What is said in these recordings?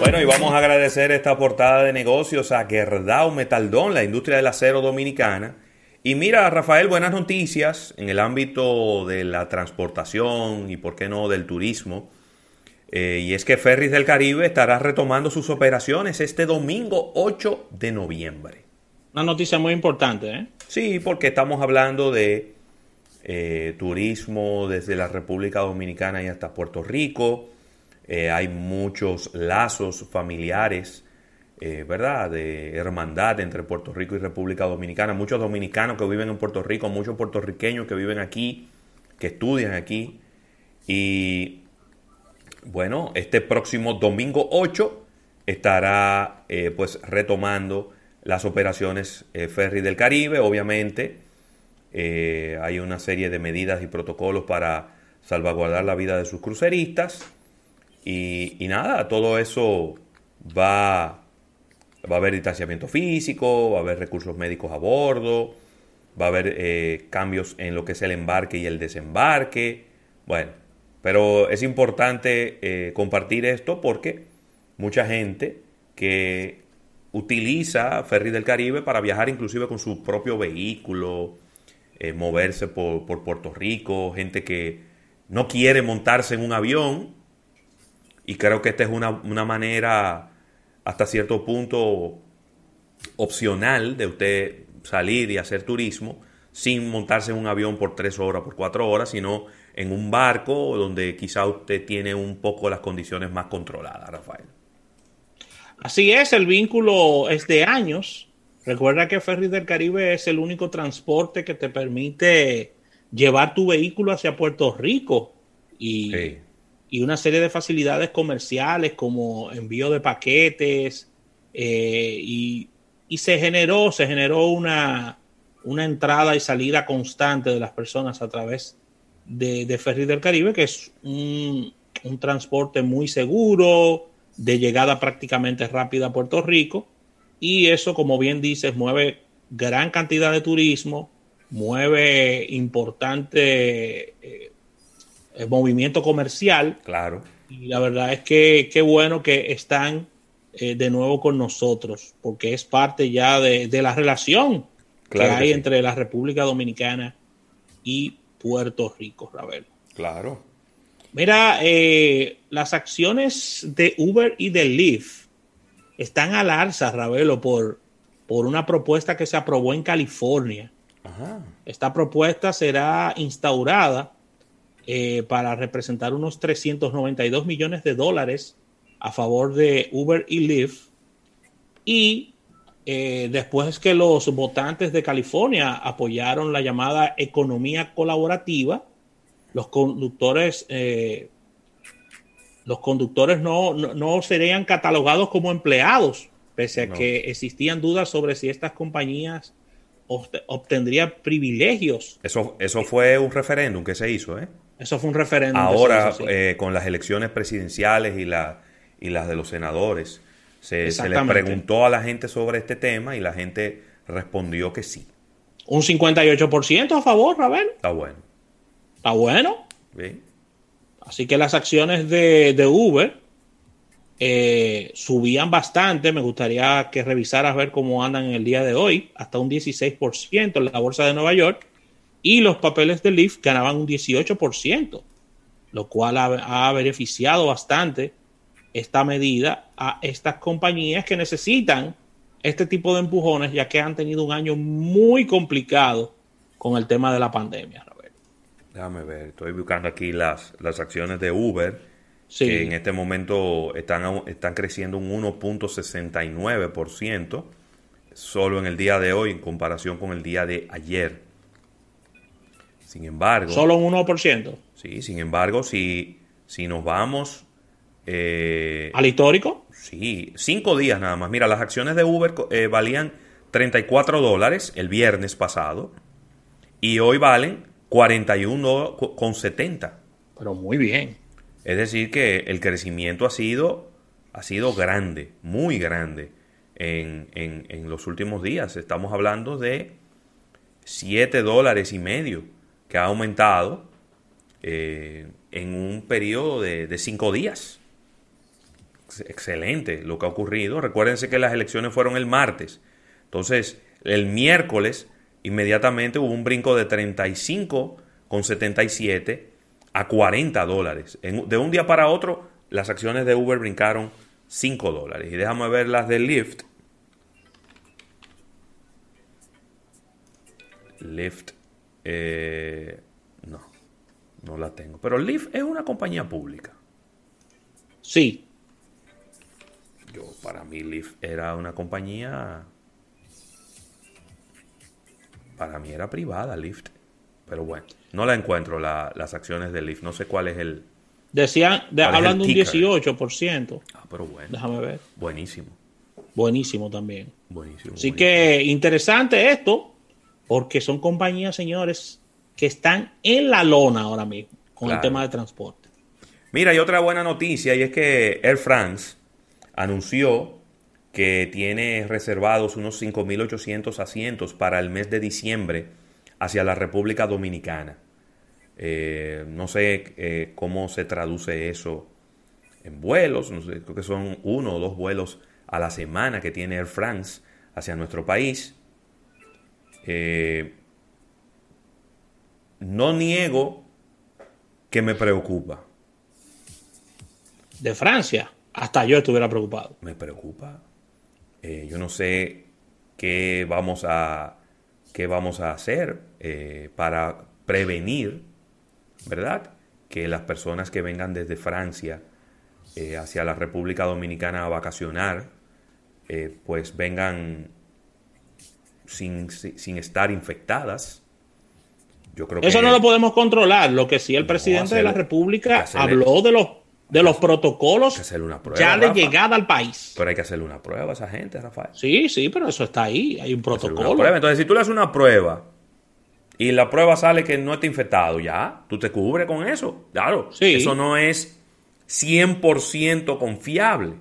Bueno, y vamos a agradecer esta portada de negocios a Gerdau Metaldón, la industria del acero dominicana. Y mira, Rafael, buenas noticias en el ámbito de la transportación y, por qué no, del turismo. Eh, y es que Ferris del Caribe estará retomando sus operaciones este domingo 8 de noviembre. Una noticia muy importante, ¿eh? Sí, porque estamos hablando de eh, turismo desde la República Dominicana y hasta Puerto Rico. Eh, hay muchos lazos familiares, ¿verdad? De hermandad entre Puerto Rico y República Dominicana. Muchos dominicanos que viven en Puerto Rico, muchos puertorriqueños que viven aquí, que estudian aquí. Y bueno, este próximo domingo 8 estará eh, pues retomando las operaciones eh, Ferry del Caribe. Obviamente eh, hay una serie de medidas y protocolos para salvaguardar la vida de sus cruceristas. Y, nada, todo eso va, va a haber distanciamiento físico, va a haber recursos médicos a bordo, va a haber cambios en lo que es el embarque y el desembarque. Bueno, pero es importante eh, compartir esto porque mucha gente que utiliza Ferry del Caribe para viajar inclusive con su propio vehículo, eh, moverse por, Puerto Rico, gente que no quiere montarse en un avión y creo que esta es una, una manera hasta cierto punto opcional de usted salir y hacer turismo sin montarse en un avión por tres horas, por cuatro horas, sino en un barco donde quizá usted tiene un poco las condiciones más controladas, Rafael. Así es, el vínculo es de años. Recuerda que Ferry del Caribe es el único transporte que te permite llevar tu vehículo hacia Puerto Rico y, y una serie de facilidades comerciales como envío de paquetes eh, y, se generó, se generó una, una entrada y salida constante de las personas a través de, de Ferry del Caribe, que es un, transporte muy seguro, de llegada prácticamente rápida a Puerto Rico. Y eso, como bien dices, mueve gran cantidad de turismo, mueve importante eh, movimiento comercial. Claro. Y la verdad es que qué bueno que están eh, de nuevo con nosotros, porque es parte ya de, la relación que hay entre la República Dominicana y Puerto Rico, Ravelo. Claro. Mira, eh, las acciones de Uber y de Lyft están al alza, Ravelo, por, por una propuesta que se aprobó en California. Esta propuesta será instaurada eh, para representar unos 392 millones de dólares a favor de Uber y Lyft. Y eh, después que los votantes de California apoyaron la llamada economía colaborativa, los conductores, eh, los conductores no, no, serían catalogados como empleados, pese a que existían dudas sobre si estas compañías obtendrían privilegios. Eso, eso fue un referéndum que se hizo, ¿eh? Eso fue un referéndum. Ahora, con las elecciones presidenciales y, la, y las de los senadores, se, se, le preguntó a la gente sobre este tema y la gente respondió que sí. Un 58% a favor, Ravel. Está bueno. Está bueno. Así que las acciones de, de Uber eh, subían bastante. Me gustaría que revisaras ver cómo andan en el día de hoy. Hasta un 16% en la bolsa de Nueva York. Y los papeles de Lyft ganaban un 18%, lo cual ha, ha beneficiado bastante esta medida a estas compañías que necesitan este tipo de empujones, ya que han tenido un año muy complicado con el tema de la pandemia. Déjame ver, estoy buscando aquí las, las acciones de Uber, que en este momento están, están creciendo un 1.69% solo en el día de hoy en comparación con el día de ayer. Sin embargo... Solo un 1%. Sí, sin embargo, si, si nos vamos eh, ¿Al histórico? Sí, cinco días nada más. Mira, las acciones de Uber eh, valían 34 dólares el viernes pasado y hoy valen 41,70. Pero muy bien. Es decir, que el crecimiento ha sido, ha sido grande, muy grande en, en, los últimos días. Estamos hablando de 7 dólares y medio que ha aumentado eh, en un periodo de 5 días. excelente lo que ha ocurrido. Recuérdense que las elecciones fueron el martes. Entonces, el miércoles inmediatamente hubo un brinco de 35 con 77 a 40 dólares. de un día para otro, las acciones de Uber brincaron 5 dólares. Y déjame ver las de Lyft. Lyft, eh, no, no la tengo. Pero Lyft es una compañía pública. Sí. Yo, para mí, Lyft era una compañía. Para mí era privada, Lyft. Pero bueno, no la encuentro las acciones de Lyft. No sé cuál es el. Decían, hablando de un 18%. Ah, pero bueno. Déjame ver. Buenísimo. Buenísimo también. Buenísimo. Así que interesante esto, porque son compañías, señores, que están en la lona ahora mismo con el tema de transporte. Mira, hay otra buena noticia y es que Air France anunció que tiene reservados unos 5.800 asientos para el mes de diciembre hacia la República Dominicana. Eh, no sé eh, cómo se traduce eso en vuelos, no sé, creo que son uno o dos vuelos a la semana que tiene Air France hacia nuestro país. Eh, no niego que me preocupa de Francia, hasta yo estuviera preocupado. Me preocupa. Eh, yo no sé qué vamos a, qué vamos a hacer eh, para prevenir, ¿verdad? Que las personas que vengan desde Francia eh, hacia la República Dominicana a vacacionar, pues vengan sin, sin, estar infectadas. Yo creo Eso no lo podemos controlar. Lo que sí el presidente de la República habló de los de los protocolos ya de llegada al país. Pero hay que hacerle una prueba a esa gente, Rafael. Sí, sí, pero eso está ahí, hay un protocolo. Entonces, si tú le haces una prueba y la prueba sale que no está infectado, ya, tú te cubres con eso. Claro, eso no es 100% confiable,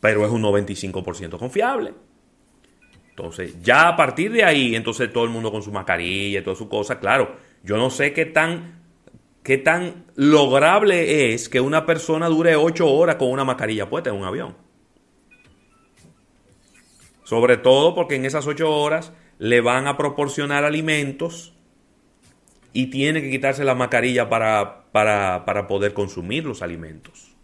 pero es un 95% confiable. Entonces, ya a partir de ahí, entonces todo el mundo con su mascarilla y toda su cosa, claro, yo no sé qué tan qué tan lograble es que una persona dure ocho horas con una mascarilla puesta en un avión. Sobre todo porque en esas ocho horas le van a proporcionar alimentos y tiene que quitarse la mascarilla para, para, poder consumir los alimentos.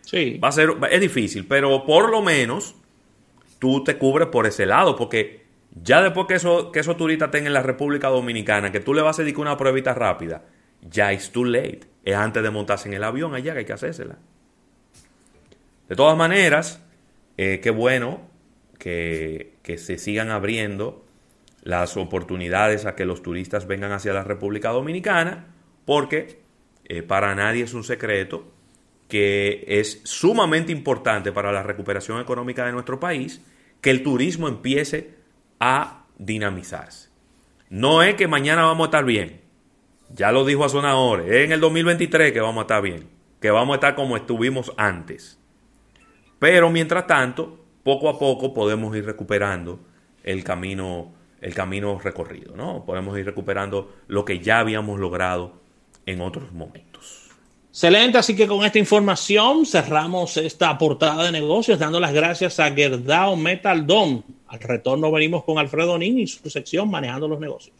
Sí. Va a ser, es difícil, pero por lo menos tú te cubres por ese lado, porque ya después que, eso, que esos turistas estén en la República Dominicana, que tú le vas a dedicar una pruebita rápida, ya es too late. Es antes de montarse en el avión allá que hay que hacérsela. De todas maneras, eh, qué bueno que, se sigan abriendo las oportunidades a que los turistas vengan hacia la República Dominicana, porque eh, para nadie es un secreto que es sumamente importante para la recuperación económica de nuestro país que el turismo empiece a dinamizarse. No es que mañana vamos a estar bien, ya lo dijo Azonadores, es en el 2023 que vamos a estar bien, que vamos a estar como estuvimos antes. Pero mientras tanto, poco a poco podemos ir recuperando el camino, el camino recorrido, ¿no? Podemos ir recuperando lo que ya habíamos logrado en otros momentos. Excelente, así que con esta información cerramos esta portada de negocios, dando las gracias a Gerdao Metal Dome. Al retorno venimos con Alfredo Nin y su sección Manejando los Negocios.